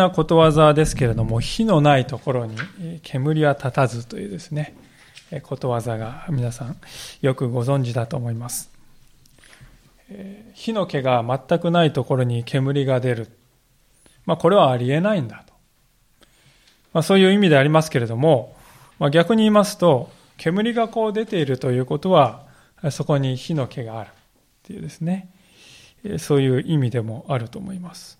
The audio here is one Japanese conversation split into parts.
なことわざですけれども、火のないところに煙は立たずというですね、ことわざが皆さんよくご存知だと思います。火の気が全くないところに煙が出る。まあ、これはありえないんだと。まあ、そういう意味でありますけれども、まあ、逆に言いますと、煙がこう出ているということは、そこに火の気があるっていうですね、そういう意味でもあると思います。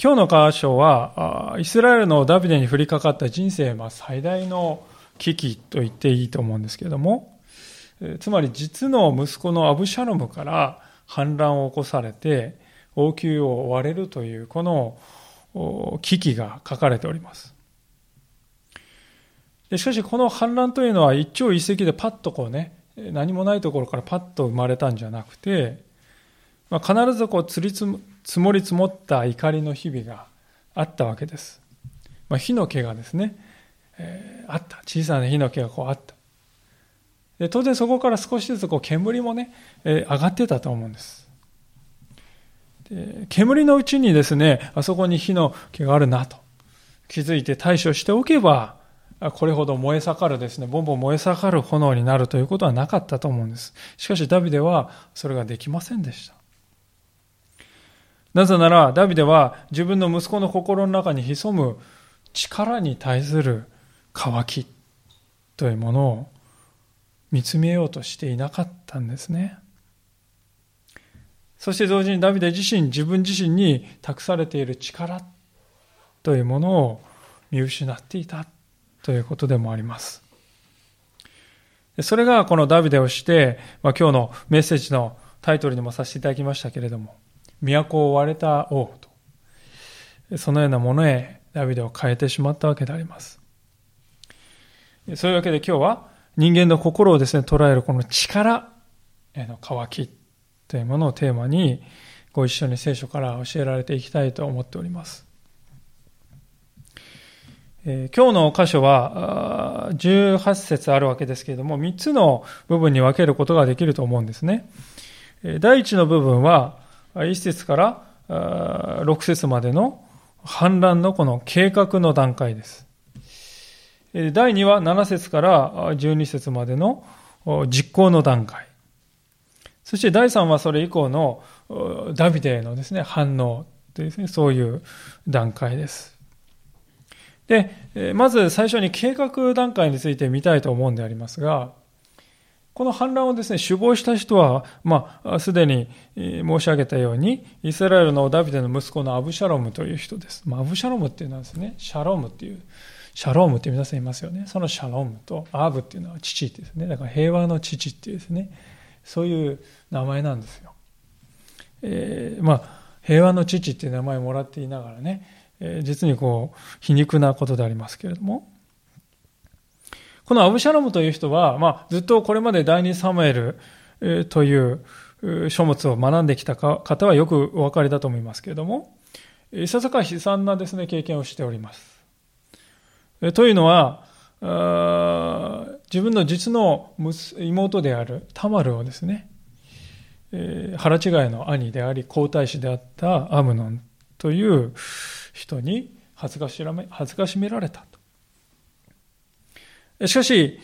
今日の箇所は、イスラエルのダビデに降りかかった人生、まあ、最大の危機と言っていいと思うんですけれども、つまり実の息子のアブシャロムから反乱を起こされて、王宮を追われるという、この危機が書かれております。しかし、この反乱というのは一朝一夕でパッとこうね、何もないところからパッと生まれたんじゃなくて、まあ、必ずこう積りつ積もり積もった怒りの日々があったわけです。まあ、火の気がですね、えー、あった。小さな火の気がこうあった。で当然そこから少しずつこう煙もね、えー、上がってたと思うんです。で煙のうちにですね、あそこに火の気があるなと気づいて対処しておけば、これほど燃え盛るですね、ボンボン燃え盛る炎になるということはなかったと思うんです。しかしダビデはそれができませんでした。なぜなら、ダビデは自分の息子の心の中に潜む力に対する渇きというものを見つめようとしていなかったんですね。そして同時にダビデ自身、自分自身に託されている力というものを見失っていたということでもあります。それがこのダビデをして、まあ、今日のメッセージのタイトルにもさせていただきましたけれども、都を追われた王と、そのようなものへダビデを変えてしまったわけであります。そういうわけで今日は人間の心をですね、捉えるこの力への渇きというものをテーマにご一緒に聖書から教えられていきたいと思っております。え、今日の箇所は18節あるわけですけれども、3つの部分に分けることができると思うんですね。第1の部分は、1節から6節までの反乱のこの計画の段階です。第2は7節から12節までの実行の段階。そして第3はそれ以降のダビデへのですね、反応というですね、そういう段階です。で、まず最初に計画段階について見たいと思うんでありますが、この反乱をですね、首謀した人は、まあ、すでに申し上げたように、イスラエルのダビデの息子のアブシャロムという人です。まあ、アブシャロムっていうのはですね、シャロームっていう、シャロームって皆さんいますよね。そのシャロームとアブっていうのは父ですね。だから平和の父っていうですね、そういう名前なんですよ。えー、まあ、平和の父っていう名前をもらっていながらね、えー、実にこう、皮肉なことでありますけれども、このアブシャロムという人は、まあ、ずっとこれまで第二サムエルという書物を学んできた方はよくお分かりだと思いますけれども、いささか悲惨なですね、経験をしております。というのは、自分の実の妹であるタマルをですね、腹違いの兄であり皇太子であったアムノンという人に恥ずかしめ恥ずかしめられたと。しかし、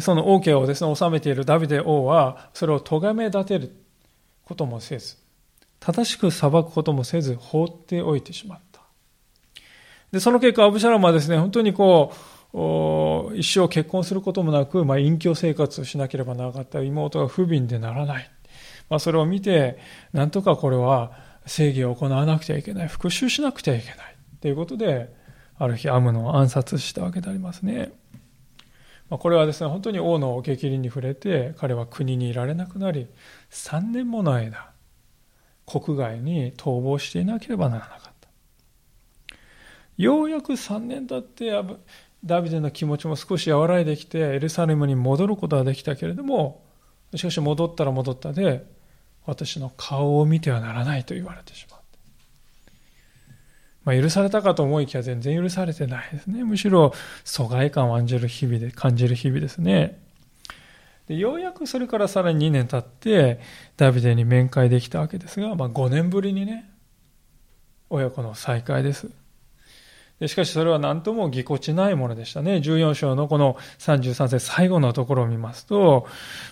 その王家をですね、治めているダビデ王は、それを咎め立てることもせず、正しく裁くこともせず、放っておいてしまった。で、その結果、アブシャラムはですね、本当にこう、一生結婚することもなく、まあ、隠居生活をしなければならなかった妹が不憫でならない。まあ、それを見て、なんとかこれは正義を行わなくてはいけない。復讐しなくてはいけない。ということで、ある日、アムノを暗殺したわけでありますね。まこれはですね、本当に王の激鱗に触れて、彼は国にいられなくなり、3年もの間、国外に逃亡していなければならなかった。ようやく3年経って、ダビデの気持ちも少し和らいできて、エルサレムに戻ることはできたけれども、しかし戻ったら戻ったで、私の顔を見てはならないと言われてしまう。まあ、許されたかと思いきや全然許されてないですね。むしろ疎外感を感じる日々で、感じる日々ですね。でようやくそれからさらに2年経って、ダビデに面会できたわけですが、まあ、5年ぶりにね、親子の再会ですで。しかしそれは何ともぎこちないものでしたね。14章のこの33節最後のところを見ますと、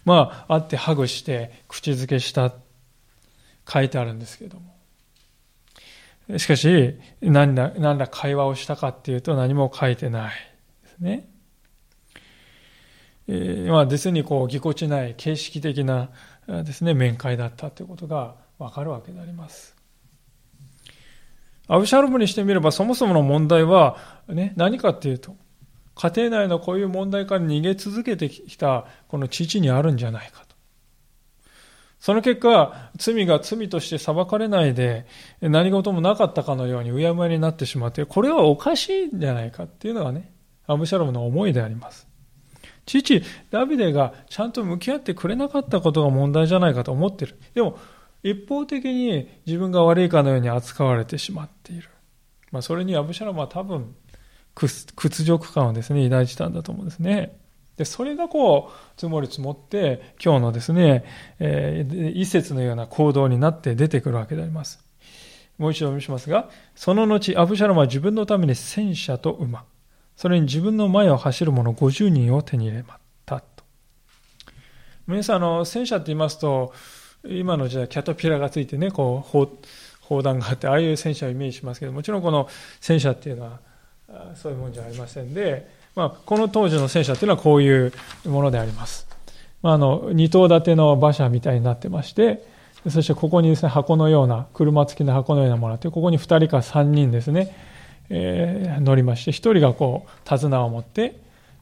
まあ、会ってハグして口づけした書いてあるんですけども。しかし、何ら何ら会話をしたかっていうと何も書いてないですね。えー、まあ、実にこう、ぎこちない形式的なですね、面会だったということがわかるわけであります。アブシャロムにしてみればそもそもの問題は、ね、何かっていうと、家庭内のこういう問題から逃げ続けてきたこの父にあるんじゃないか。その結果、罪が罪として裁かれないで、何事もなかったかのようにうやむやになってしまって、これはおかしいんじゃないかっていうのがね、アブシャロムの思いであります。父、ダビデがちゃんと向き合ってくれなかったことが問題じゃないかと思ってる。でも、一方的に自分が悪いかのように扱われてしまっている。まあ、それにアブシャロムは多分、屈辱感をですね、抱いてたんだと思うんですね。で、それがこう、積もり積もって、今日のですね、えー、一節のような行動になって出てくるわけであります。もう一度お見せしますが、その後、アブシャロムは自分のために戦車と馬、それに自分の前を走る者50人を手に入れまたと。皆さん、あの、戦車って言いますと、今の時代キャタピラがついてね、こう、砲弾があって、ああいう戦車をイメージしますけど、もちろんこの戦車っていうのは、そういうもんじゃありませんで、まあ、この当時の戦車っていうのはこういうものであります。まあ、あの、二頭立ての馬車みたいになってまして、そしてここにですね、箱のような、車付きの箱のようなものがあって、ここに2人か3人ですね、えー、乗りまして、1人がこう、手綱を持って、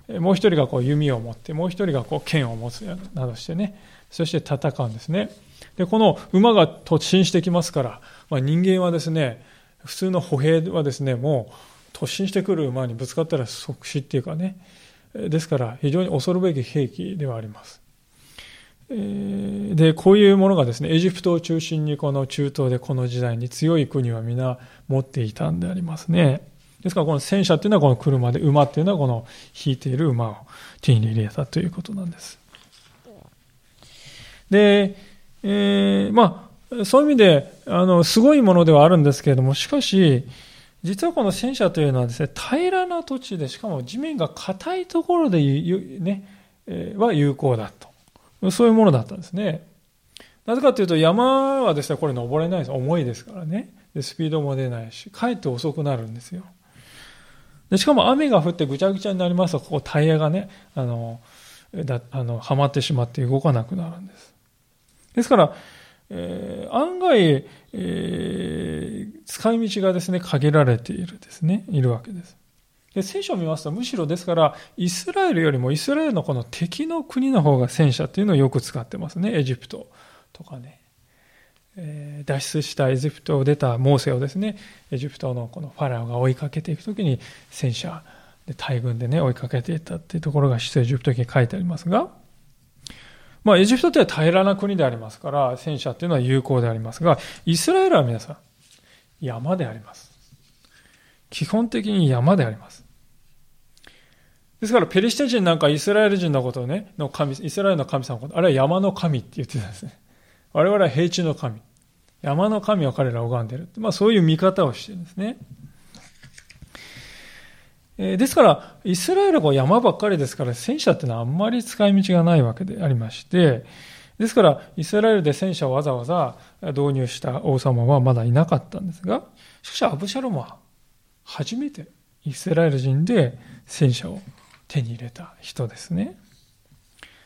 もう1人がこう弓を持って、もう1人がこう剣を持つなどしてね、そして戦うんですね。で、この馬が突進してきますから、まあ、人間はですね、普通の歩兵はですね、もう突進してくる馬にぶつかったら即死っていうかね、ですから非常に恐るべき兵器ではあります。で、こういうものがですね、エジプトを中心にこの中東でこの時代に強い国は皆持っていたんでありますね。ですからこの戦車っていうのはこの車で、馬っていうのはこの引いている馬を手に入れたということなんです。で、えー、まあ、そういう意味で、あの、すごいものではあるんですけれども、しかし、実はこの戦車というのはですね、平らな土地で、しかも地面が硬いところで、ね、え、は有効だと。そういうものだったんですね。なぜかというと、山はですね、これ登れないです。重いですからね。でスピードも出ないし、かえって遅くなるんですよ。でしかも雨が降ってぐちゃぐちゃになりますと、ここタイヤがね、あの、だあのはまってしまって動かなくなるんです。ですから、えー、案外、えー、使い道がですね、限られているですね、いるわけです。で聖書を見ますと、むしろですから、イスラエルよりもイスラエルのこの敵の国の方が戦車っていうのをよく使ってますね。エジプトとかね。え、脱出したエジプトを出たモーセをですね、エジプトのこのファラオが追いかけていくときに戦車で大軍でね、追いかけていったっていうところが出エジプト記に書いてありますが、まあ、エジプトって平らな国でありますから、戦車っていうのは有効でありますが、イスラエルは皆さん、山であります。基本的に山であります。ですから、ペリシテ人なんかイスラエル人のことをね、の神、イスラエルの神様のこと、あれは山の神って言ってたんですね。我々は平地の神。山の神を彼らを拝んでいる。まあ、そういう見方をしてるんですね。ですから、イスラエルは山ばっかりですから、戦車ってのはあんまり使い道がないわけでありまして、ですから、イスラエルで戦車をわざわざ導入した王様はまだいなかったんですが、しかしアブシャロムは初めてイスラエル人で戦車を手に入れた人ですね。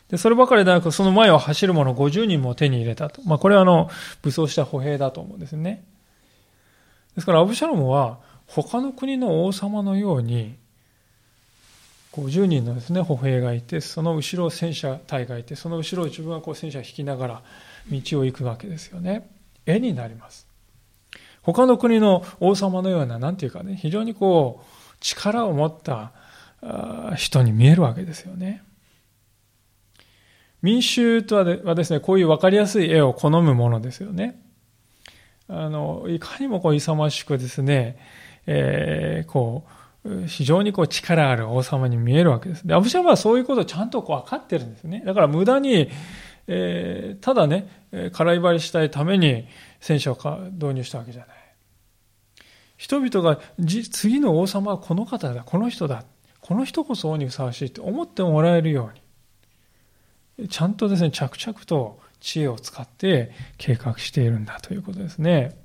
で、そればかりでなく、その前を走る者50人も手に入れたと。まあ、これはあの、武装した歩兵だと思うんですね。ですから、アブシャロムは、他の国の王様のように50人のですね歩兵がいてその後ろ戦車隊がいてその後ろを自分はこう戦車を引きながら道を行くわけですよね。絵になります。他の国の王様のような何て言うかね非常にこう力を持った人に見えるわけですよね。民衆とはですねこういう分かりやすい絵を好むものですよね。あのいかにもこう勇ましくですねえー、こう、非常にこう力ある王様に見えるわけです。で、アブシャムはそういうことをちゃんとこう分かってるんですね。だから無駄に、えー、ただね、空威張りしたいために戦車を導入したわけじゃない。人々が次の王様はこの方だ、この人だ、この人こそ王にふさわしいと思ってもらえるように、ちゃんとですね、着々と知恵を使って計画しているんだということですね。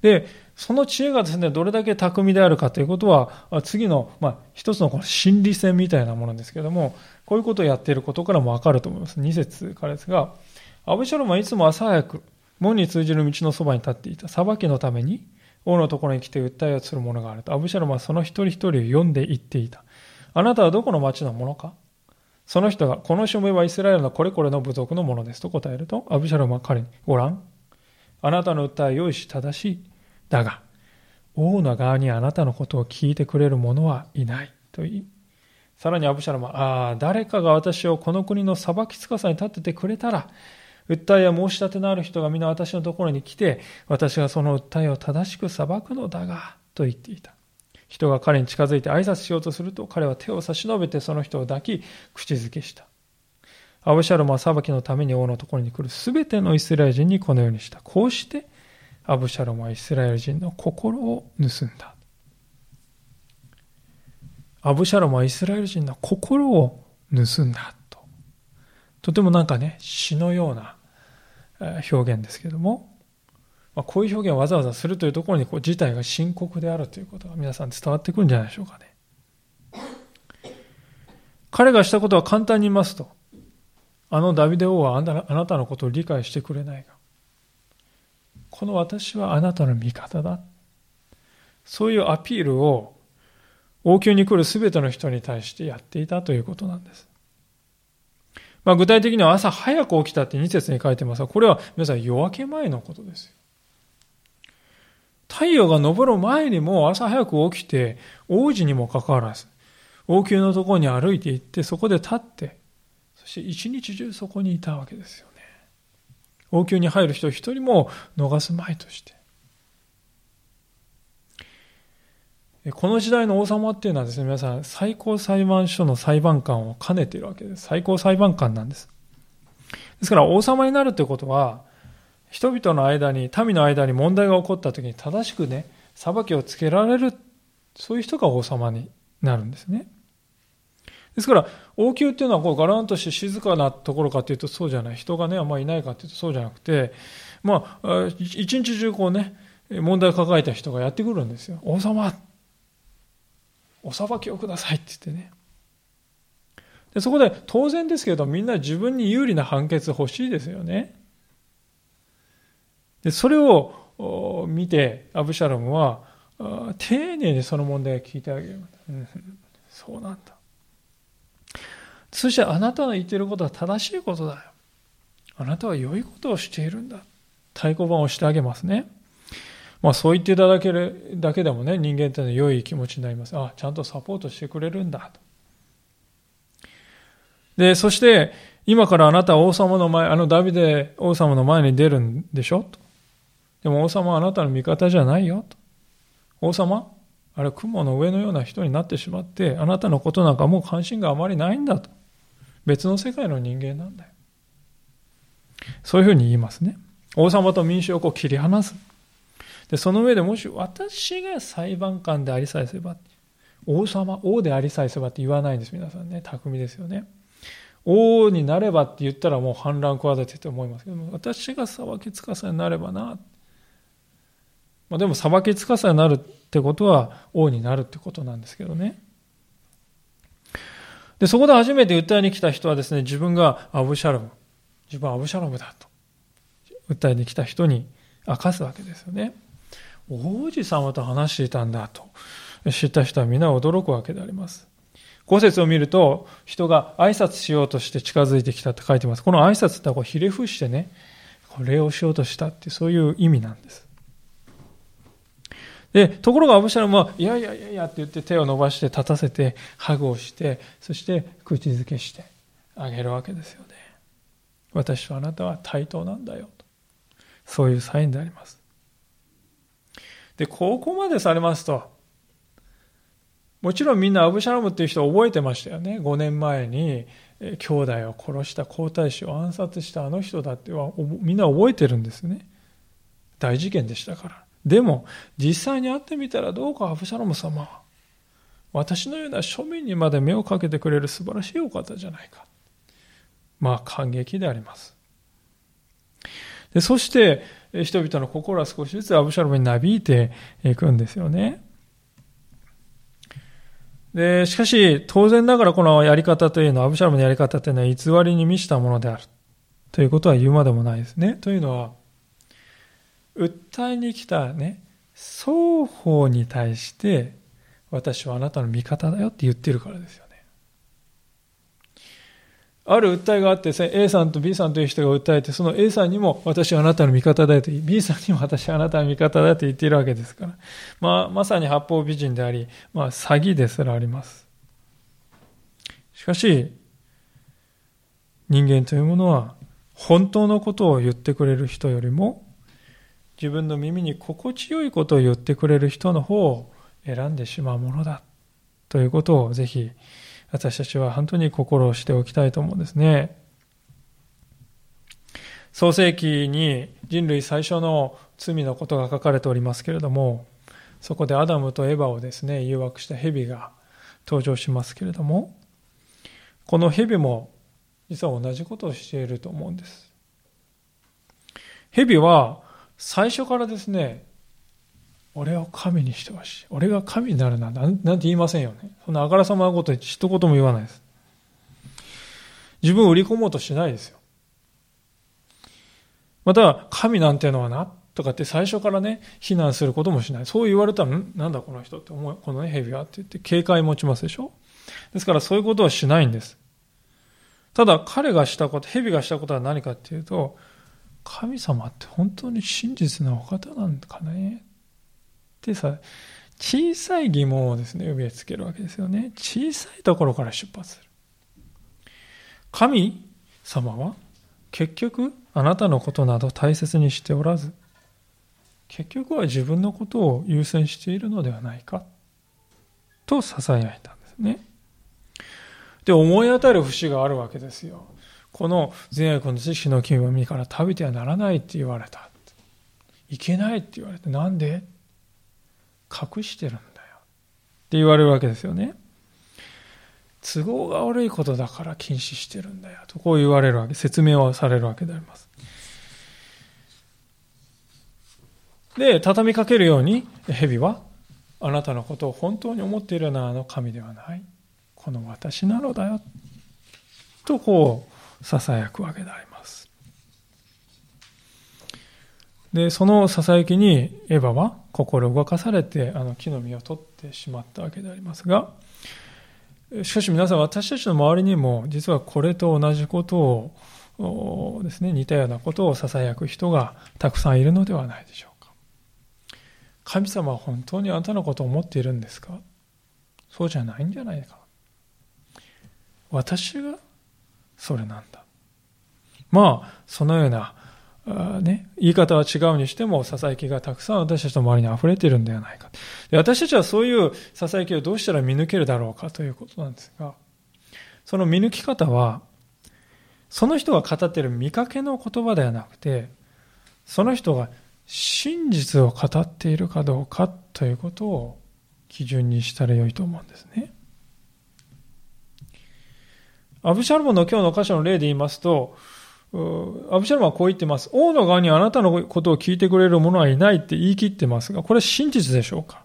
で、その知恵がですね、どれだけ巧みであるかということは、次の、まあ、一つのこの心理戦みたいなものですけども、こういうことをやっていることからもわかると思います。2節からですが、アブシャロムはいつも朝早く、門に通じる道のそばに立っていた。裁きのために、王のところに来て訴えをする者があると。アブシャロムはその一人一人を読んで言っていた。あなたはどこの町の者か？その人が、この署名はイスラエルのこれこれの部族のものですと答えると、アブシャロムは彼に、ご覧。あなたの訴えは良いし正しい。だが、王の側にあなたのことを聞いてくれる者はいない。と言い、さらにアブシャロムは、ああ、誰かが私をこの国の裁きつかさに立ててくれたら、訴えや申し立てのある人が皆私のところに来て、私がその訴えを正しく裁くのだが、と言っていた。人が彼に近づいて挨拶しようとすると、彼は手を差し伸べてその人を抱き、口づけした。アブシャロムは裁きのために王のところに来るすべてのイスラエル人にこのようにした。こうして、アブシャロムはイスラエル人の心を盗んだ。アブシャロムはイスラエル人の心を盗んだと。とてもなんかね、詩のような表現ですけども、まあ、こういう表現をわざわざするというところにこう事態が深刻であるということが皆さん伝わってくるんじゃないでしょうかね。彼がしたことは簡単に言いますと、あのダビデ王はあなたのことを理解してくれないが、この私はあなたの味方だ。そういうアピールを王宮に来る全ての人に対してやっていたということなんです。まあ、具体的には朝早く起きたって2節に書いてますが、これは皆さん夜明け前のことですよ。太陽が昇る前にも朝早く起きて、王子にもかかわらず、王宮のところに歩いて行って、そこで立って、そして一日中そこにいたわけですよ。王宮に入る人一人も逃すまいとして。この時代の王様っていうのはですね、皆さん、最高裁判所の裁判官を兼ねているわけです。最高裁判官なんです。ですから、王様になるということは、人々の間に、民の間に問題が起こった時に正しくね、裁きをつけられる、そういう人が王様になるんですね。ですから、王宮っていうのはこうガランとして静かなところかというとそうじゃない。人がね、あんまりいないかというとそうじゃなくて、まあ、一日中こうね、問題を抱えた人がやってくるんですよ。王様お裁きをくださいって言ってね。でそこで当然ですけどみんな自分に有利な判決欲しいですよね。でそれを見てアブシャロムは丁寧にその問題を聞いてあげる。そうなんだ。そしてあなたの言っていることは正しいことだよ。あなたは良いことをしているんだ。太鼓判をしてあげますね。まあそう言っていただけるだけでもね、人間ってのは良い気持ちになります。あ、ちゃんとサポートしてくれるんだ。で、そして、今からあなたは王様の前、あのダビデ王様の前に出るんでしょ？と。でも王様はあなたの味方じゃないよと。王様？あれ雲の上のような人になってしまって、あなたのことなんかもう関心があまりないんだと。別の世界の人間なんだよ。そういうふうに言いますね。王様と民衆をこう切り離す。で、その上でもし私が裁判官でありさえすれば、王様、王でありさえすればって言わないんです、皆さんね。巧ですよね。王になればって言ったらもう反乱を企てて思いますけども、私が裁きつかさになればな。まあ、でも裁きつかさになるってことは王になるってことなんですけどね。で、そこで初めて訴えに来た人はですね、自分がアブシャロム、自分はアブシャロムだと、訴えに来た人に明かすわけですよね。王子様と話していたんだと知った人は皆驚くわけであります。五節を見ると、人が挨拶しようとして近づいてきたって書いてます。この挨拶ってこうひれ伏してね、礼をしようとしたってそういう意味なんです。で、ところがアブシャロムは、いやいやいやいやって言って手を伸ばして立たせて、ハグをして、そして口づけしてあげるわけですよね。私とあなたは対等なんだよと。そういうサインであります。で、ここまでされますと、もちろんみんなアブシャロムっていう人を覚えてましたよね。5年前に兄弟を殺した皇太子を暗殺したあの人だってはみんな覚えてるんですね。大事件でしたから。でも、実際に会ってみたらどうかアブシャロム様、私のような庶民にまで目をかけてくれる素晴らしいお方じゃないか。まあ、感激であります。でそして、人々の心は少しずつアブシャロムになびいていくんですよね。で、しかし、当然ながらこのやり方というのは、アブシャロムのやり方というのは偽りに満ちたものである。ということは言うまでもないですね。というのは、訴えに来たね、双方に対して、私はあなたの味方だよって言ってるからですよね。ある訴えがあって、A さんと B さんという人が訴えて、その A さんにも私はあなたの味方だよと、B さんにも私はあなたの味方だよと言っているわけですから。まあ、まさに八方美人であり、まあ、詐欺ですらあります。しかし、人間というものは、本当のことを言ってくれる人よりも、自分の耳に心地よいことを言ってくれる人の方を選んでしまうものだということをぜひ私たちは本当に心をしておきたいと思うんですね。創世記に人類最初の罪のことが書かれておりますけれども、そこでアダムとエバをですね、誘惑した蛇が登場しますけれども、この蛇も実は同じことをしていると思うんです。蛇は最初からですね、俺を神にしてほしい。俺が神になるな。なんて言いませんよね。そんなあからさまなこと一言も言わないです。自分を売り込もうとしないですよ。また、神なんてのはな、とかって最初からね、非難することもしない。そう言われたら、ん？なんだこの人って思う、このね、蛇はって言って警戒持ちますでしょ？ですからそういうことはしないんです。ただ、彼がしたこと、蛇がしたことは何かっていうと、神様って本当に真実なお方なんかね？ってさ、小さい疑問をですね、植え付けるわけですよね。小さいところから出発する。神様は結局あなたのことなど大切にしておらず、結局は自分のことを優先しているのではないかと囁いたんですね。で、思い当たる節があるわけですよ。この善悪の知識の金は身から食べてはならないって言われた。いけないって言われて、なんで？隠してるんだよ。って言われるわけですよね。都合が悪いことだから禁止してるんだよ。とこう言われるわけ、説明をされるわけであります。で、畳みかけるように、蛇は、あなたのことを本当に思っているのはあの神ではない。この私なのだよ。とこう、囁くわけであります。で、その囁きにエヴァは心動かされてあの木の実を取ってしまったわけでありますが、しかし皆さん私たちの周りにも実はこれと同じことをですね、似たようなことを囁く人がたくさんいるのではないでしょうか。神様は本当にあなたのことを思っているんですか？そうじゃないんじゃないか。私がそれなんだ。まあ、そのような、ね、言い方は違うにしても、ささやきがたくさん私たちの周りに溢れているんではないか。で私たちはそういうささやきをどうしたら見抜けるだろうかということなんですが、その見抜き方は、その人が語っている見かけの言葉ではなくて、その人が真実を語っているかどうかということを基準にしたらよいと思うんですね。アブシャロムの今日の箇所の例で言いますと、アブシャロムはこう言ってます。王の側にあなたのことを聞いてくれる者はいないって言い切ってますが、これは真実でしょうか？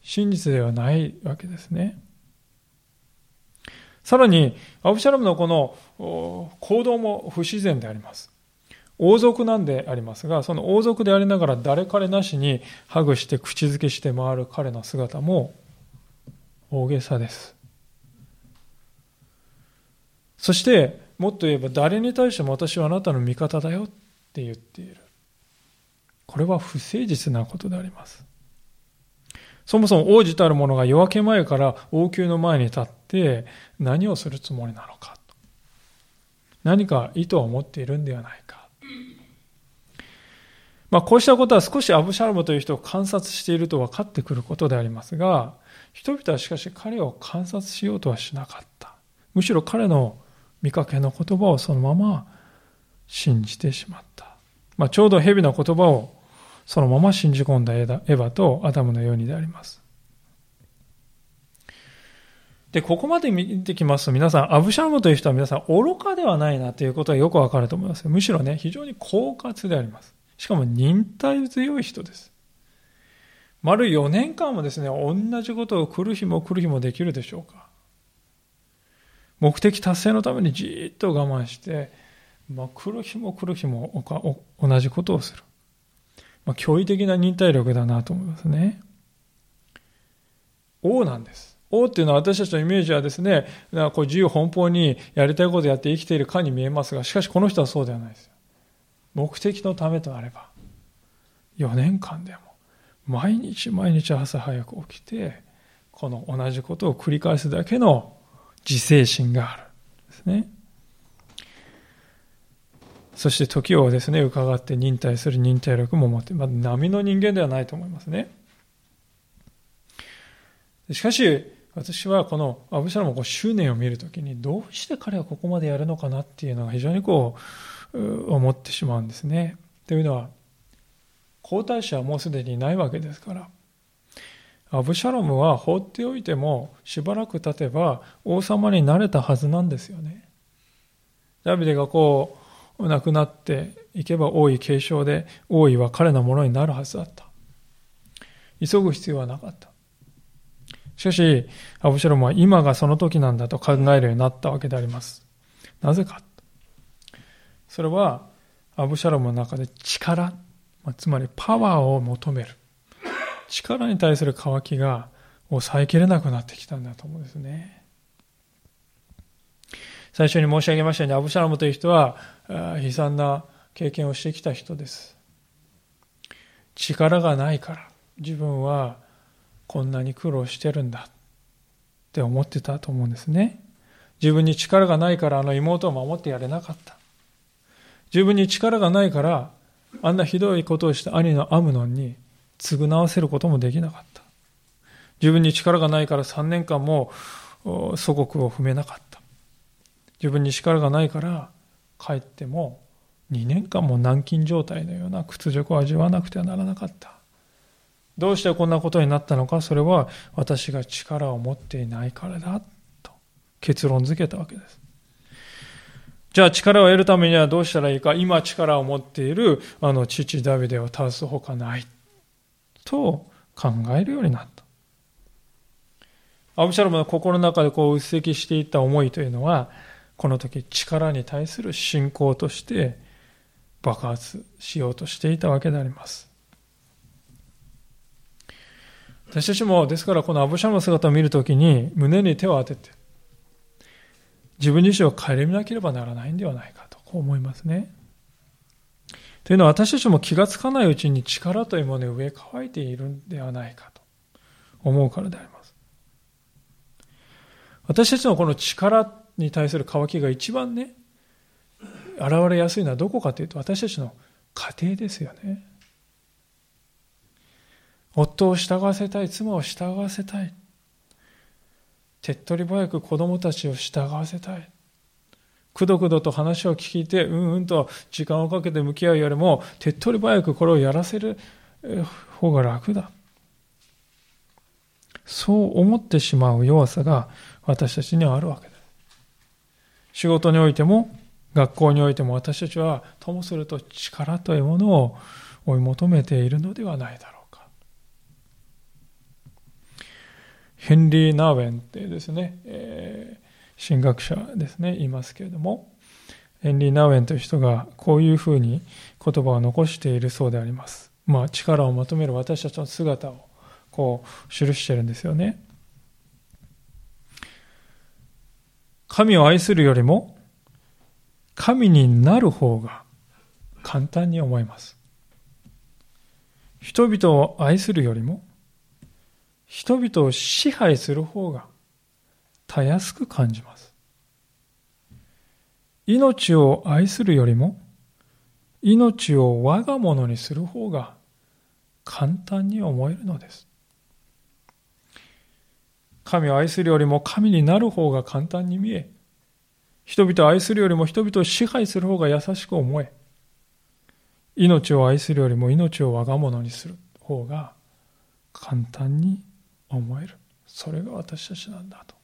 真実ではないわけですね。さらに、アブシャロムのこの行動も不自然であります。王族なんでありますが、その王族でありながら誰彼なしにハグして口づけして回る彼の姿も大げさです。そして、もっと言えば誰に対しても私はあなたの味方だよって言っている。これは不誠実なことであります。そもそも王子たる者が夜明け前から王宮の前に立って何をするつもりなのか。何か意図を持っているんではないか。まあ、こうしたことは少しアブシャロムという人を観察していると分かってくることでありますが、人々はしかし彼を観察しようとはしなかった。むしろ彼の見かけの言葉をそのまま信じてしまった。まあ、ちょうど蛇の言葉をそのまま信じ込んだエヴァとアダムのようにであります。で、ここまで見てきますと皆さん、アブシャロムという人は皆さん愚かではないなということはよくわかると思います。むしろね、非常に狡猾であります。しかも忍耐強い人です。丸4年間もですね、同じことを来る日も来る日もできるでしょうか。目的達成のためにじっと我慢して、まあ、来る日も来る日も同じことをする。まあ、驚異的な忍耐力だなと思いますね。王なんです。王っていうのは私たちのイメージはですね、なんかこう自由奔放にやりたいことやって生きているかに見えますが、しかしこの人はそうではないですよ。目的のためとあれば、4年間でも、毎日毎日朝早く起きて、この同じことを繰り返すだけの自制心がある。ですね。そして時をですね、伺って忍耐する忍耐力も持って、まあ、波の人間ではないと思いますね。しかし、私はこのアブシャロムの執念を見るときにどうして彼はここまでやるのかなっていうのが非常にこう思ってしまうんですね。というのは皇太子はもうすでにないわけですからアブシャロムは放っておいてもしばらく経てば王様になれたはずなんですよね。ダビデがこう亡くなっていけば王位継承で王位は彼のものになるはずだった。急ぐ必要はなかった。しかし、アブシャロムは今がその時なんだと考えるようになったわけであります。なぜか。それは、アブシャロムの中で力、つまりパワーを求める。力に対する渇きが抑えきれなくなってきたんだと思うんですね。最初に申し上げましたように、アブシャロムという人は悲惨な経験をしてきた人です。力がないから、自分はこんなに苦労してるんだって思ってたと思うんですね。自分に力がないからあの妹を守ってやれなかった。自分に力がないからあんなひどいことをした兄のアムノンに償わせることもできなかった。自分に力がないから3年間も祖国を踏めなかった。自分に力がないから帰っても2年間も軟禁状態のような屈辱を味わわなくてはならなかった。どうしてこんなことになったのか、それは私が力を持っていないからだと結論付けたわけです。じゃあ力を得るためにはどうしたらいいか、今力を持っているあの父ダビデを倒すほかないと考えるようになった。アブシャロムの心の中でこううっせきしていた思いというのは、この時力に対する信仰として爆発しようとしていたわけであります。私たちも、ですからこのアブシャムの姿を見るときに胸に手を当てて、自分自身を顧みなければならないんではないかと、こう思いますね。というのは私たちも気がつかないうちに力というものに植え替えているんではないかと思うからであります。私たちのこの力に対する渇きが一番ね、現れやすいのはどこかというと私たちの家庭ですよね。夫を従わせたい、妻を従わせたい。手っ取り早く子供たちを従わせたい。くどくどと話を聞いて、うんうんと時間をかけて向き合うよりも、手っ取り早くこれをやらせる方が楽だ。そう思ってしまう弱さが私たちにはあるわけです。仕事においても、学校においても私たちはともすると力というものを追い求めているのではないだろうか。ヘンリー・ナーウェンってですね、えー、神学者ですね、いますけれども、ヘンリー・ナウェンという人がこういうふうに言葉を残しているそうであります。まあ、力を求める私たちの姿をこう記してるんですよね。神を愛するよりも神になる方が簡単に思います。人々を愛するよりも人々を支配する方がたやすく感じます。命を愛するよりも命を我が物にする方が簡単に思えるのです。神を愛するよりも神になる方が簡単に見え、人々を愛するよりも人々を支配する方が優しく思え、命を愛するよりも命を我が物にする方が簡単に思える。それが私たちなんだと。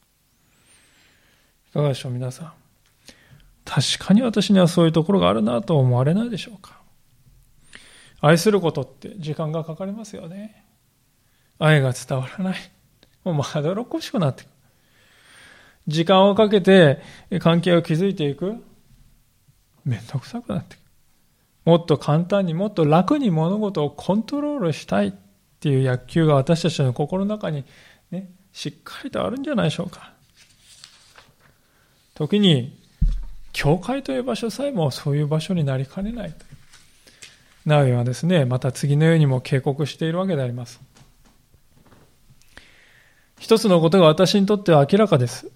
いかがでしょう、皆さん。確かに私にはそういうところがあるなと思われないでしょうか。愛することって時間がかかりますよね。愛が伝わらない。もうまどろっこしくなってくる。時間をかけて関係を築いていく。めんどくさくなってくる。もっと簡単にもっと楽に物事をコントロールしたいっていう野球が私たちの心の中にね、しっかりとあるんじゃないでしょうか。時に、教会という場所さえもそういう場所になりかねないと。ナウエはですね、また次のようにも警告しているわけであります。一つのことが私にとっては明らかです。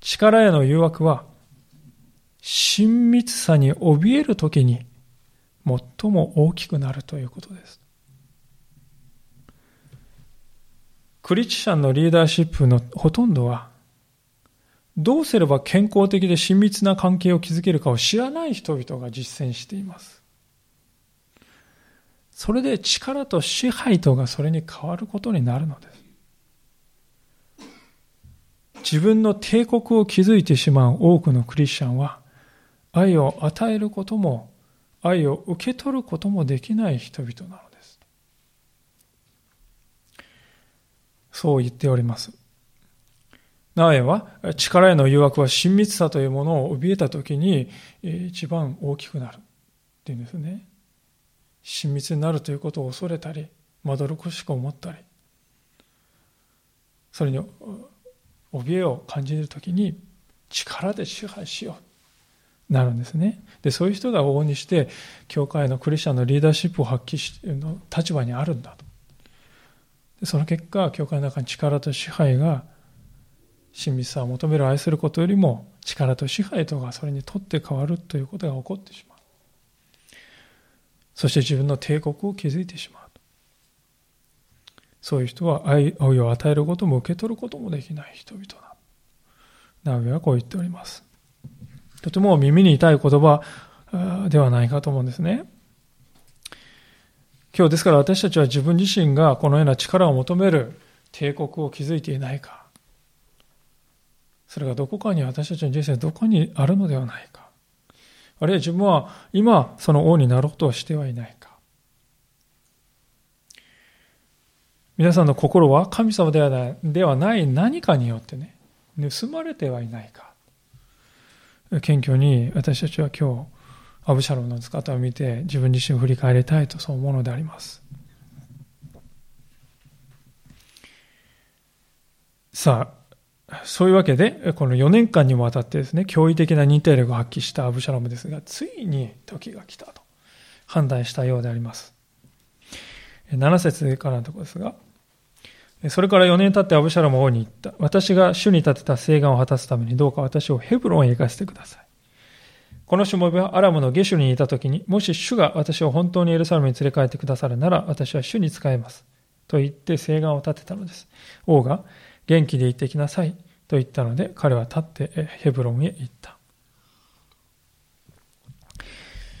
力への誘惑は、親密さに怯えるときに最も大きくなるということです。クリスチャンのリーダーシップのほとんどは、どうすれば健康的で親密な関係を築けるかを知らない人々が実践しています。それで力と支配とがそれに変わることになるのです。自分の帝国を築いてしまう多くのクリスチャンは、愛を与えることも、愛を受け取ることもできない人々なのです。そう言っております。ナエは力への誘惑は親密さというものを怯えたときに一番大きくなるっていうんですね。親密になるということを恐れたり、まどろこしく思ったり、それに怯えを感じるときに力で支配しようなるんですね。で、そういう人が往々にして、教会のクリスチャンのリーダーシップを発揮しの立場にあるんだと。でその結果、教会の中に力と支配が親密さを求める愛することよりも力と支配とがそれにとって変わるということが起こってしまう。そして自分の帝国を築いてしまう。そういう人は愛を与えることも受け取ることもできない人々だ。ナウエはこう言っております。とても耳に痛い言葉ではないかと思うんですね。今日ですから私たちは自分自身がこのような力を求める帝国を築いていないか。それがどこかに私たちの人生どこにあるのではないか。あるいは自分は今その王になろうとしてはいないか。皆さんの心は神様ではないではない何かによってね、盗まれてはいないか。謙虚に私たちは今日、アブシャロンの姿を見て自分自身を振り返りたいとそう思うのであります。さあ、そういうわけで、この4年間にもわたってですね、驚異的な認定力を発揮したアブシャロムですが、ついに時が来たと判断したようであります。7節からのところですが、それから4年経ってアブシャラム王に言った。私が主に立てた誓願を果たすためにどうか私をヘブロンへ行かせてください。このしもべはアラムのゲシュにいた時に、もし主が私を本当にエルサレムに連れ帰ってくださるなら、私は主に仕えます。と言って誓願を立てたのです。王が、元気で行ってきなさい。と言ったので、彼は立ってヘブロンへ行った。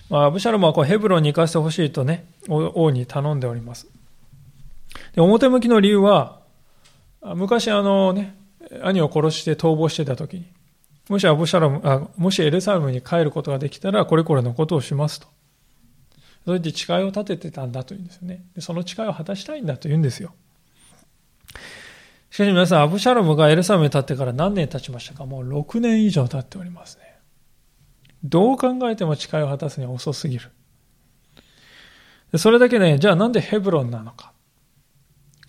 まあ、アブシャロムはこうヘブロンに行かせてほしいとね、王に頼んでおります。で表向きの理由は、昔あのね、兄を殺して逃亡してた時に、もしアブシャラム、あ、もしエルサレムに帰ることができたら、これこれのことをしますと。それで誓いを立ててたんだというんですよね。でその誓いを果たしたいんだと言うんですよ。しかし皆さん、アブシャラムがエルサレムに立ってから何年経ちましたか？もう6年以上経っておりますね。どう考えても誓いを果たすには遅すぎる。それだけね、じゃあなんでヘブロンなのか？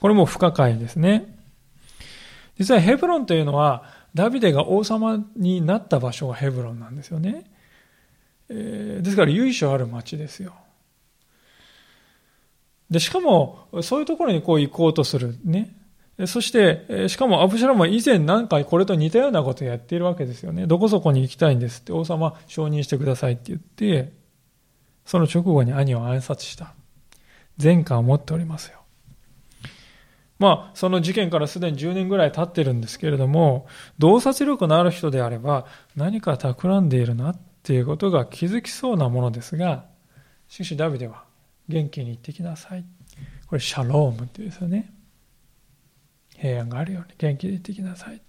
これも不可解ですね。実はヘブロンというのは、ダビデが王様になった場所がヘブロンなんですよね。ですから由緒ある町ですよ。で、しかも、そういうところにこう行こうとする。ね。そして、しかもアブシャラムは以前何回これと似たようなことをやっているわけですよね。どこそこに行きたいんですって王様承認してくださいって言って、その直後に兄を暗殺した。前科を持っておりますよ。まあ、その事件からすでに10年ぐらい経ってるんですけれども、洞察力のある人であれば、何か企んでいるなということが気づきそうなものですが、しかしダビデは元気に行ってきなさい。これシャロームっていうんですよね。平安があるように元気で行ってきなさい。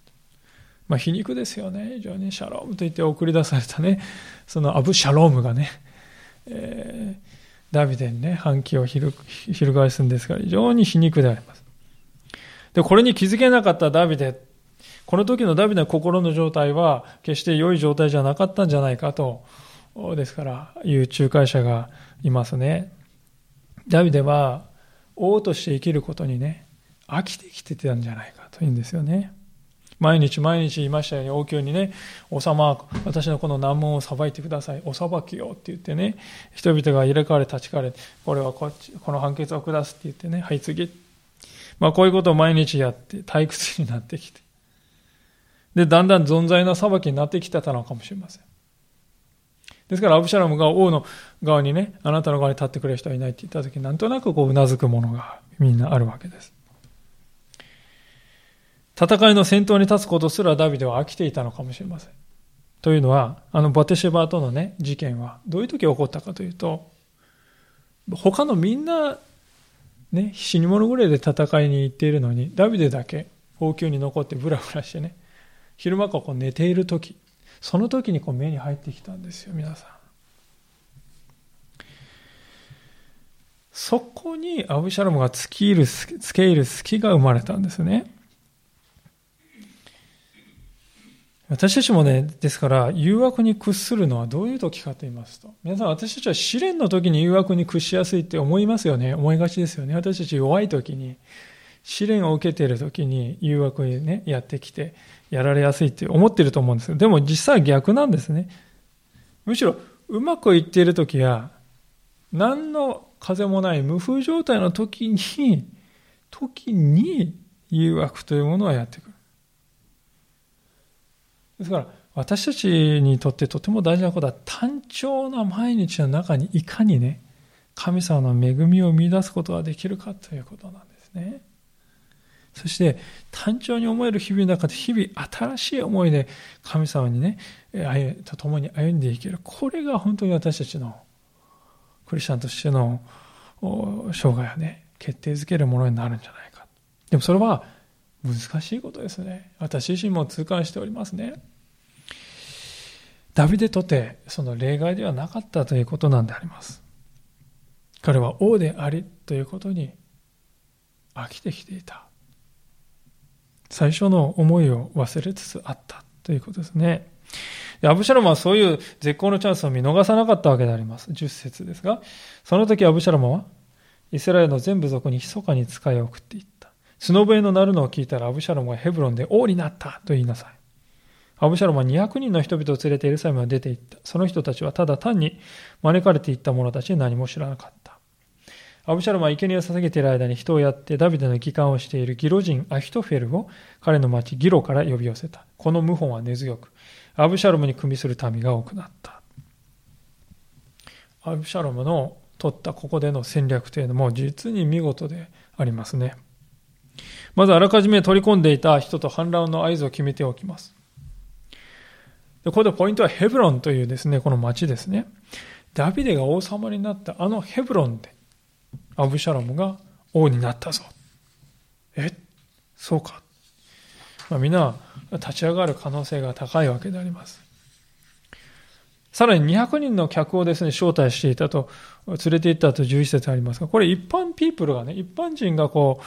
まあ皮肉ですよね。非常にシャロームと言って送り出されたね、そのアブシャロームがね、えー、ダビデにね、反旗を翻すんですが、非常に皮肉であります。で、これに気づけなかったダビデ、この時のダビデの心の状態は、決して良い状態じゃなかったんじゃないかと、ですから、いう仲介者がいますね。ダビデは、王として生きることにね、飽きてきてたんじゃないかというんですよね。毎日毎日言いましたように、王宮にね、王様、私のこの難問を裁いてください。お裁きよって言ってね、人々が入れ替われ立ち替われ、これはこっち、この判決を下すって言ってね、はい次。まあこういうことを毎日やって退屈になってきて。で、だんだん存在な裁きになってきてたのかもしれません。ですから、アブシャラムが王の側にね、あなたの側に立ってくれる人はいないって言った時、なんとなくこう、うなずくものがみんなあるわけです。戦いの先頭に立つことすらダビデは飽きていたのかもしれません。というのは、あのバテシェバとのね、事件はどういう時起こったかというと、他のみんな、ね、死に物ぐらいで戦いに行っているのに、ダビデだけ王宮に残ってブラブラしてね、昼間からこう寝ている時、その時にこう目に入ってきたんですよ、皆さん。そこにアブシャロムが付き入る、付け入る隙が生まれたんですね。私たちもね、ですから、誘惑に屈するのはどういう時かと言いますと、皆さん私たちは試練の時に誘惑に屈しやすいって思いますよね。思いがちですよね。私たち弱い時に、試練を受けている時に誘惑にね、やってきて、やられやすいって思ってると思うんですでも実際は逆なんですね。むしろ、うまくいっている時や、何の風もない無風状態の時に、時に誘惑というものはやってくる。ですから、私たちにとってとても大事なことは、単調な毎日の中にいかにね、神様の恵みを見出すことができるかということなんですね。そして、単調に思える日々の中で、日々新しい思いで神様にね、と共に歩んでいける。これが本当に私たちのクリスチャンとしての生涯をね、決定づけるものになるんじゃないか。でもそれは難しいことですね。私自身も痛感しておりますね。ダビデとてその例外ではなかったということなんであります。彼は王でありということに飽きてきていた。最初の思いを忘れつつあったということですね。アブシャロムはそういう絶好のチャンスを見逃さなかったわけであります。10節ですが、その時アブシャロムはイスラエルの全部族に密かに使いを送っていった。角笛の鳴るのを聞いたらアブシャロムはヘブロンで王になったと言いなさい。アブシャロムは200人の人々を連れてエルサレムに出て行った。その人たちはただ単に招かれていった者たちに何も知らなかった。アブシャロムは生贄を捧げている間に人をやってダビデの帰還をしているギロ人アヒトフェルを彼の町ギロから呼び寄せた。この謀反は根強く、アブシャロムに組みする民が多くなった。アブシャロムの取ったここでの戦略というのも実に見事でありますね。まずあらかじめ取り込んでいた人と反乱の合図を決めておきます。でここでポイントはヘブロンというですね、この町ですね。ダビデが王様になったあのヘブロンで、アブシャロムが王になったぞ。え？そうか。まあ、みんな立ち上がる可能性が高いわけであります。さらに200人の客をですね、招待していたと、連れて行ったと11節ありますが、これ一般ピープルがね、一般人がこ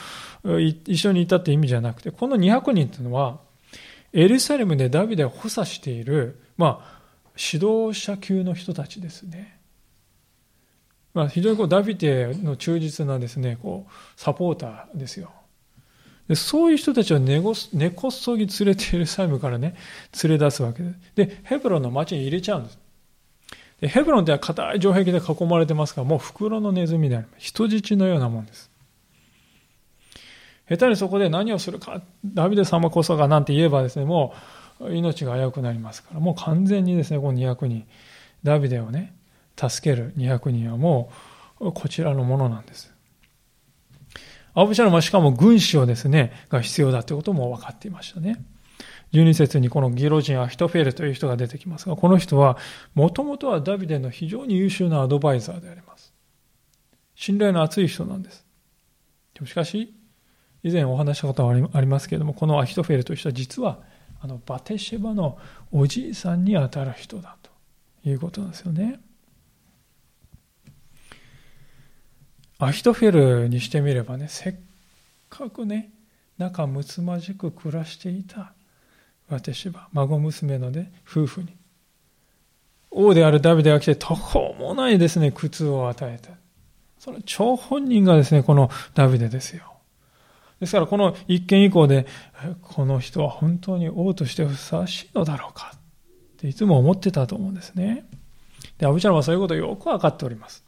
う、一緒にいたって意味じゃなくて、この200人というのは、エルサレムでダビデを補佐している、まあ、指導者級の人たちですね。まあ、非常にこうダビデの忠実なですね、こう、サポーターですよ。でそういう人たちを根こそぎ連れてエルサレムからね、連れ出すわけです。で、ヘブロンの町に入れちゃうんです。でヘブロンでは硬い城壁で囲まれてますから、もう袋のネズミであります。人質のようなもんです。下手にそこで何をするか、ダビデ様こそがなんて言えばですね、もう命が危うくなりますから、もう完全にですね、この200人、ダビデをね、助ける200人はもうこちらのものなんです。アブシャロムはしかも軍師をですね、が必要だということも分かっていましたね。12節にこのギロ人アヒトフェルという人が出てきますが、この人は、もともとはダビデの非常に優秀なアドバイザーであります。信頼の厚い人なんです。でもしかし、以前お話したことはありますけれども、このアヒトフェルという人は実は、あのバテシェバのおじいさんにあたる人だということなんですよね。アヒトフェルにしてみればね、せっかくね、仲睦まじく暮らしていた私は孫娘のね、夫婦に。王であるダビデが来て途方もないですね、苦痛を与えた。その張本人がですね、このダビデですよ。ですからこの一件以降で、この人は本当に王としてふさわしいのだろうかっていつも思ってたと思うんですね。で、アブシャロンはそういうことをよくわかっております。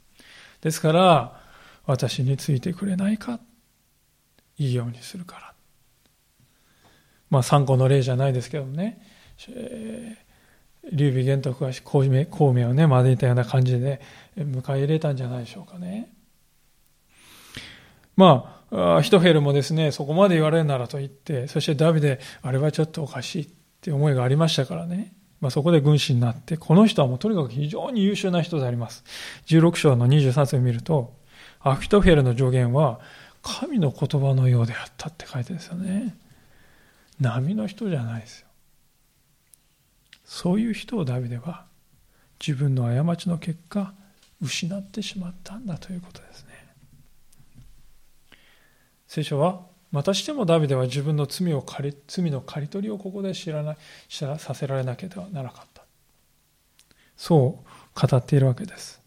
ですから、私についてくれないかいいようにするから。まあ参考の例じゃないですけどね、えー、劉備玄徳が孔明孔明をね、招いたような感じで迎え入れたんじゃないでしょうかね。まあ、ヒトフェルもですね、そこまで言われるならと言って、そしてダビデ、あれはちょっとおかしいって思いがありましたからね。まあ、そこで軍師になって、この人はもうとにかく非常に優秀な人であります。16章の23節を見ると、アフィトフェルの助言は、神の言葉のようであったって書いてるんですよね。波の人じゃないですよ。そういう人をダビデは自分の過ちの結果失ってしまったんだということですね。聖書はまたしてもダビデは自分の罪を借り罪の刈り取りをここで知らない知らさせられなければならなかった。そう語っているわけです。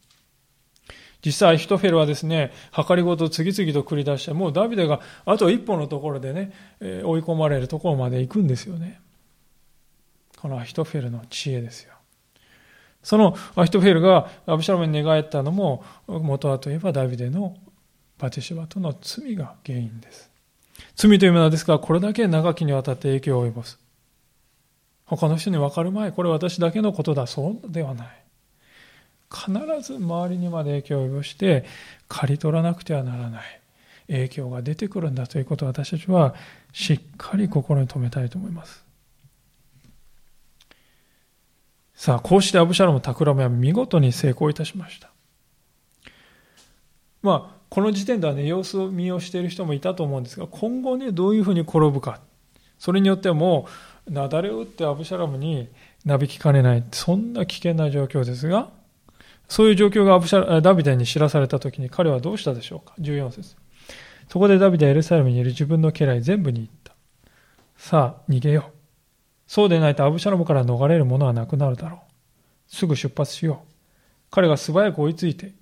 実際、ヒトフェルはですね、計りごと次々と繰り出して、もうダビデがあと一歩のところでね、追い込まれるところまで行くんですよね。このアヒトフェルの知恵ですよ。そのアヒトフェルがアブシャロムに寝返ったのも、元はといえばダビデのバテシバとの罪が原因です。罪というものはですから、これだけ長きにわたって影響を及ぼす。他の人に分かる前、これ私だけのことだ、そうではない。必ず周りにまで影響を及ぼして刈り取らなくてはならない。影響が出てくるんだということを私たちはしっかり心に留めたいと思います。さあこうしてアブシャロム企みは見事に成功いたしました。まあこの時点ではね様子を見をしている人もいたと思うんですが今後ねどういうふうに転ぶか。それによってもう雪崩を打ってアブシャロムになびきかねない。そんな危険な状況ですがそういう状況がアブシャダビデに知らされた時に彼はどうしたでしょうか ?14 節そこでダビデはエルサレムにいる自分の家来全部に言った。さあ、逃げよう。そうでないとアブシャロムから逃れるものはなくなるだろう。すぐ出発しよう。彼が素早く追いついて、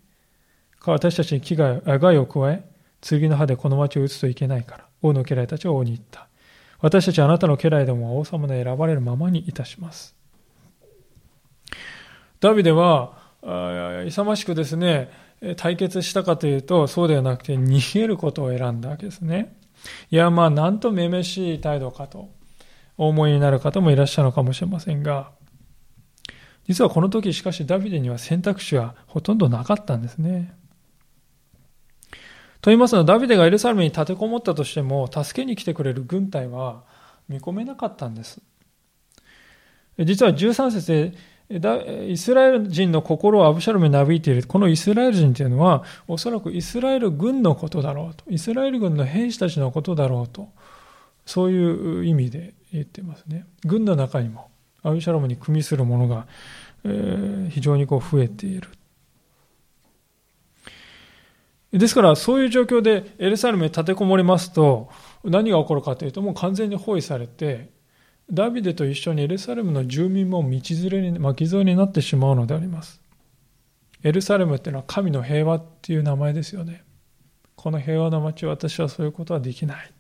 私たちに危害害を加え、剣の刃でこの町を撃つといけないから、王の家来たちは王に言った。私たちはあなたの家来でも王様の選ばれるままにいたします。ダビデは、勇ましくですね、対決したかというと、そうではなくて逃げることを選んだわけですね。いや、まあ、なんとめめしい態度かと、お思いになる方もいらっしゃるのかもしれませんが、実はこの時しかしダビデには選択肢はほとんどなかったんですね。と言いますのは、ダビデがエルサレムに立てこもったとしても、助けに来てくれる軍隊は見込めなかったんです。実は13節でイスラエル人の心をアブシャロムになびいている。このイスラエル人というのは、おそらくイスラエル軍のことだろうと。イスラエル軍の兵士たちのことだろうと。そういう意味で言ってますね。軍の中にも、アブシャロムに組みするものが、え、非常にこう増えている。ですから、そういう状況でエルサレムに立てこもりますと、何が起こるかというと、もう完全に包囲されて、ダビデと一緒にエルサレムの住民も道連れに巻き添えになってしまうのであります。エルサレムっていうのは神の平和っていう名前ですよね。この平和な町私はそういうことはできない。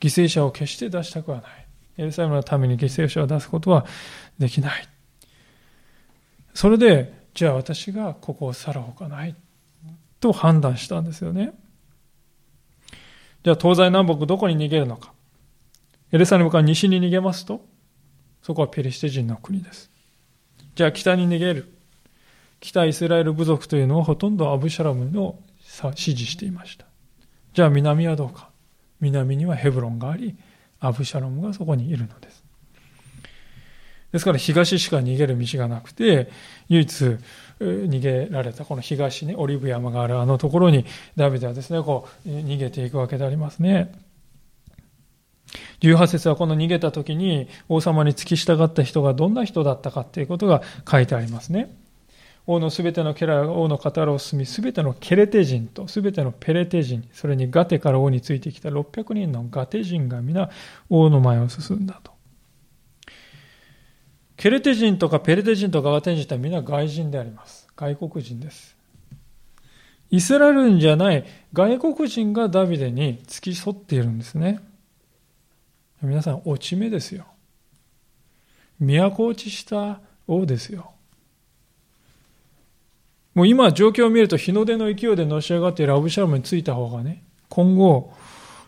犠牲者を決して出したくはない。エルサレムのために犠牲者を出すことはできない。それで、じゃあ私がここを去るほかない。と判断したんですよね。じゃあ東西南北どこに逃げるのか。エルサレムから西に逃げますと、そこはペリシテ人の国です。じゃあ北に逃げる。北イスラエル部族というのはほとんどアブシャラムの支持していました。じゃあ南はどうか。南にはヘブロンがあり、アブシャロムがそこにいるのです。ですから東しか逃げる道がなくて、唯一逃げられたこの東ね、オリブ山があるあのところにダビデはですね、こう逃げていくわけでありますね。18節はこの逃げた時に王様に付き従った人がどんな人だったかということが書いてありますね。王のすべての家来が王の語を進み、すべてのケレテ人とすべてのペレテ人、それにガテから王についてきた600人のガテ人が皆王の前を進んだと。ケレテ人とかペレテ人とかガテ人とは皆外人であります。外国人です。イスラエル人じゃない外国人がダビデに付き添っているんですね。皆さん、落ち目ですよ。都落ちした王ですよ。もう今状況を見ると日の出の勢いでのし上がっているアブシャロムについた方がね、今後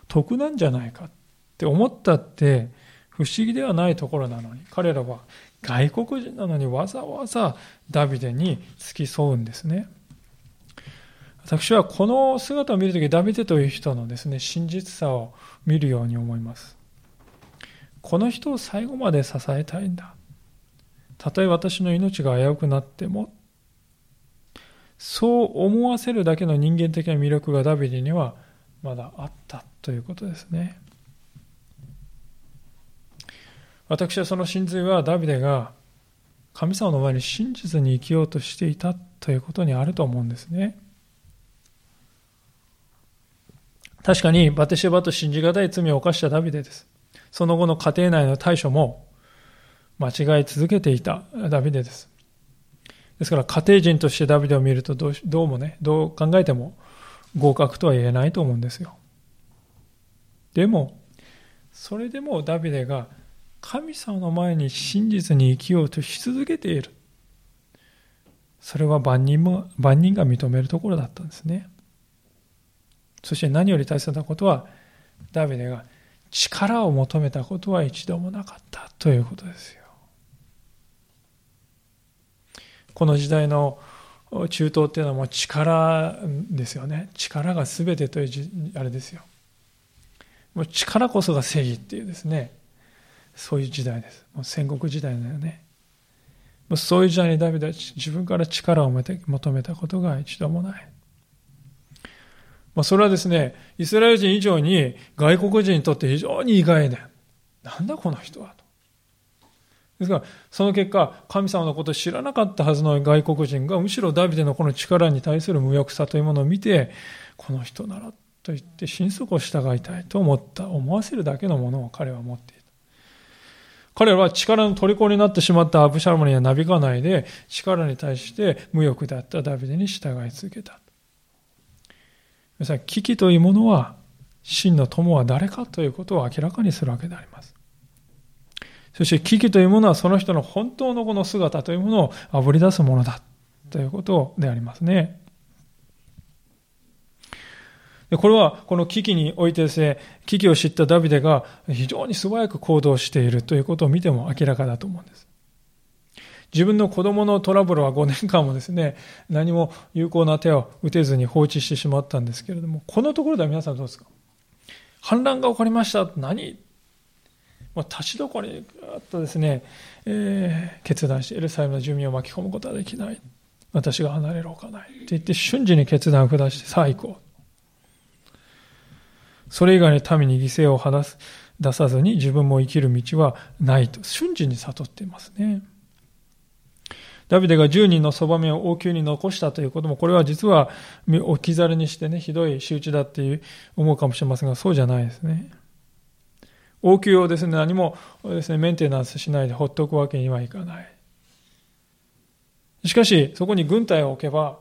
得なんじゃないかって思ったって不思議ではないところなのに、彼らは外国人なのにわざわざダビデに付き添うんですね。私はこの姿を見るとき、ダビデという人のですね、真実さを見るように思います。この人を最後まで支えたいんだ。たとえ私の命が危うくなっても、そう思わせるだけの人間的な魅力がダビデにはまだあったということですね。私はその真髄はダビデが神様の前に真実に生きようとしていたということにあると思うんですね。確かにバテシェバと信じがたい罪を犯したダビデです。その後の家庭内の対処も間違い続けていたダビデです。ですから家庭人としてダビデを見るとどうどうもね、どう考えても合格とは言えないと思うんですよ。でも、それでもダビデが神様の前に真実に生きようとし続けている。それは万人も、万人が認めるところだったんですね。そして何より大切なことは、ダビデが力を求めたことは一度もなかったということですよ。この時代の中東っていうのはもう力ですよね。力が全てというあれですよ。もう力こそが正義っていうですね、そういう時代です。もう戦国時代だよね。もうそういう時代にダビデは自分から力を求めたことが一度もない。まあ、それはですね、イスラエル人以上に外国人にとって非常に意外で、なんだこの人はと。ですから、その結果、神様のことを知らなかったはずの外国人が、むしろダビデのこの力に対する無欲さというものを見て、この人ならと言って心底を従いたいと思った、思わせるだけのものを彼は持っていた。彼は力の虜になってしまったアブシャロムにはなびかないで、力に対して無欲であったダビデに従い続けた。皆さん、危機というものは、真の友は誰かということを明らかにするわけであります。そして危機というものはその人の本当のこの姿というものをあぶり出すものだということでありますね。でこれはこの危機においてですね、危機を知ったダビデが非常に素早く行動しているということを見ても明らかだと思うんです。自分の子供のトラブルは5年間もですね、何も有効な手を打てずに放置してしまったんですけれども、このところでは皆さんどうですか？反乱が起こりました。何？もう立ちどころにぐっとですね、えー、決断してエルサレムの住民を巻き込むことはできない。私が離れるほかない。って言って瞬時に決断を下してさあ行こう。それ以外に民に犠牲を話す出さずに自分も生きる道はないと瞬時に悟っていますね。ダビデが10人のそばめを王宮に残したということも、これは実は置き去りにしてね、ひどい仕打ちだっていう思うかもしれませんが、そうじゃないですね。王宮をですね、何もですね、メンテナンスしないでほっとくわけにはいかない。しかし、そこに軍隊を置けば、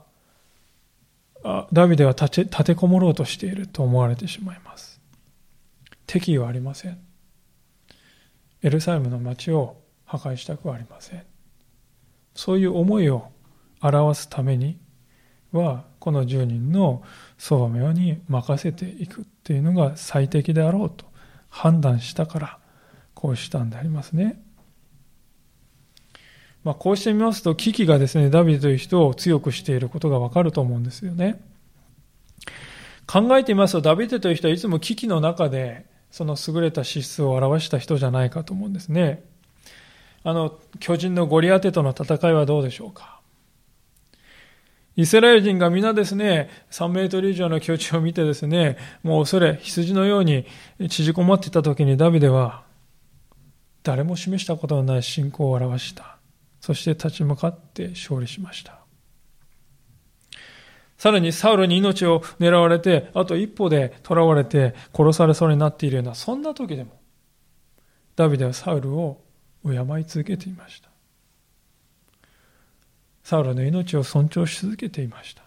ダビデは立て立てこもろうとしていると思われてしまいます。敵意はありません。エルサレムの町を破壊したくはありません。そういう思いを表すためには、この10人の相場に任せていくっていうのが最適であろうと判断したから、こうしたんでありますね。まあ、こうしてみますと、危機がですね、ダビデという人を強くしていることがわかると思うんですよね。考えてみますと、ダビデという人はいつも危機の中でその優れた資質を表した人じゃないかと思うんですね。あの、巨人のゴリアテとの戦いはどうでしょうか？イスラエル人が皆ですね、3メートル以上の巨地を見てですね、もう恐れ、羊のように縮こまっていた時にダビデは、誰も示したことのない信仰を表した。そして立ち向かって勝利しました。さらにサウルに命を狙われて、あと一歩で囚われて殺されそうになっているような、そんな時でも、ダビデはサウルを敬い続けていました。サウルの命を尊重し続けていました。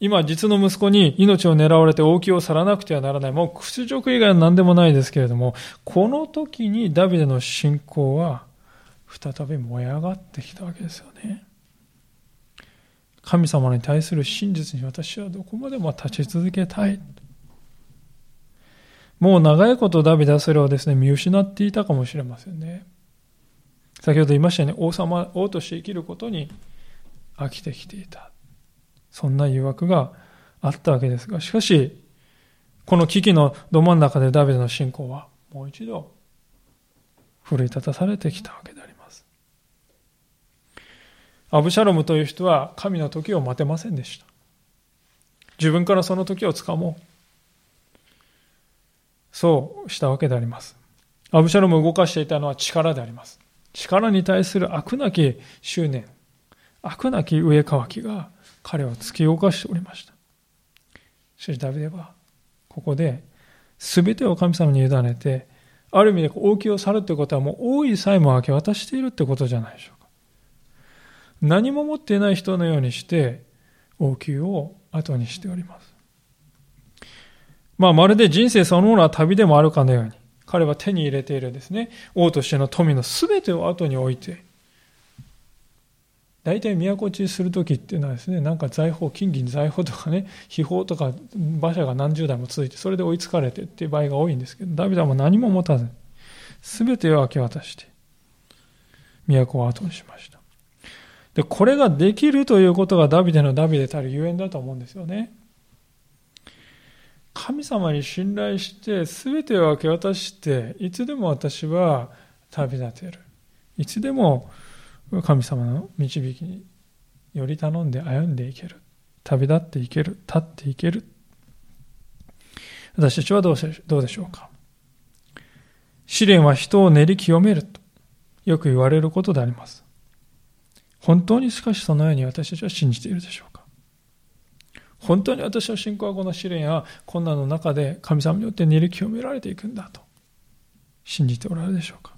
今、実の息子に命を狙われて王宮を去らなくてはならない。もう屈辱以外は何でもないですけれども、この時にダビデの信仰は再び燃え上がってきたわけですよね。神様に対する真実に私はどこまでも立ち続けたい。もう長いことダビデはそれをですね、見失っていたかもしれませんね。先ほど言いましたように、王様、王として生きることに飽きてきていた。そんな誘惑があったわけですが、しかし、この危機のど真ん中でダビデの信仰はもう一度奮い立たされてきたわけであります。アブシャロムという人は神の時を待てませんでした。自分からその時をつかもう。そうしたわけであります。アブシャロムを動かしていたのは力であります。力に対する悪なき執念、悪なき上乾きが彼を突き動かしておりました。しかしダビデは、ここで全てを神様に委ねて、ある意味で王宮を去るということはもう大いさえも明け渡しているということじゃないでしょうか。何も持っていない人のようにして王宮を後にしております。まあまるで人生そのものは旅でもあるかのように、彼は手に入れているですね、王としての富の全てを後に置いて、大体都落ちする時っていうのはですね、なんか財宝、金銀財宝とかね、秘宝とか馬車が何十台も続いて、それで追いつかれてっていう場合が多いんですけど、ダビデはもう何も持たずに、全てを明け渡して、都を後にしました。で、これができるということがダビデのダビデたるゆえんだと思うんですよね。神様に信頼して全てを明け渡していつでも私は旅立てる。いつでも神様の導きにより頼んで歩んでいける。旅立っていける。立っていける。私たちはどうどうでしょうか。試練は人を練り清めるとよく言われることであります。本当にしかしそのように私たちは信じているでしょうか。本当に私の信仰はこの試練や困難の中で神様によって練り清められていくんだと。信じておられるでしょうか。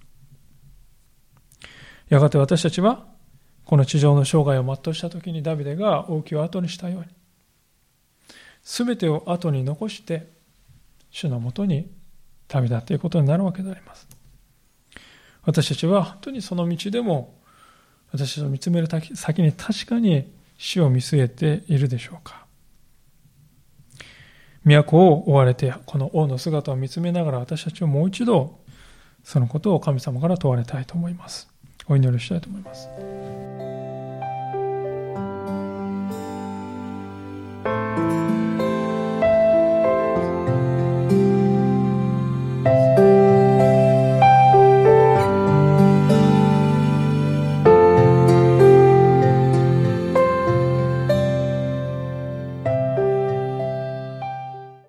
やがて私たちはこの地上の生涯を全うした時にダビデが王宮を後にしたように。全てを後に残して主のもとに旅立っていくことになるわけであります。私たちは本当にその道でも私たちを見つめる先に確かに死を見据えているでしょうか。都を追われて、この王の姿を見つめながら私たちはもう一度、そのことを神様から問われたいと思います。お祈りしたいと思います。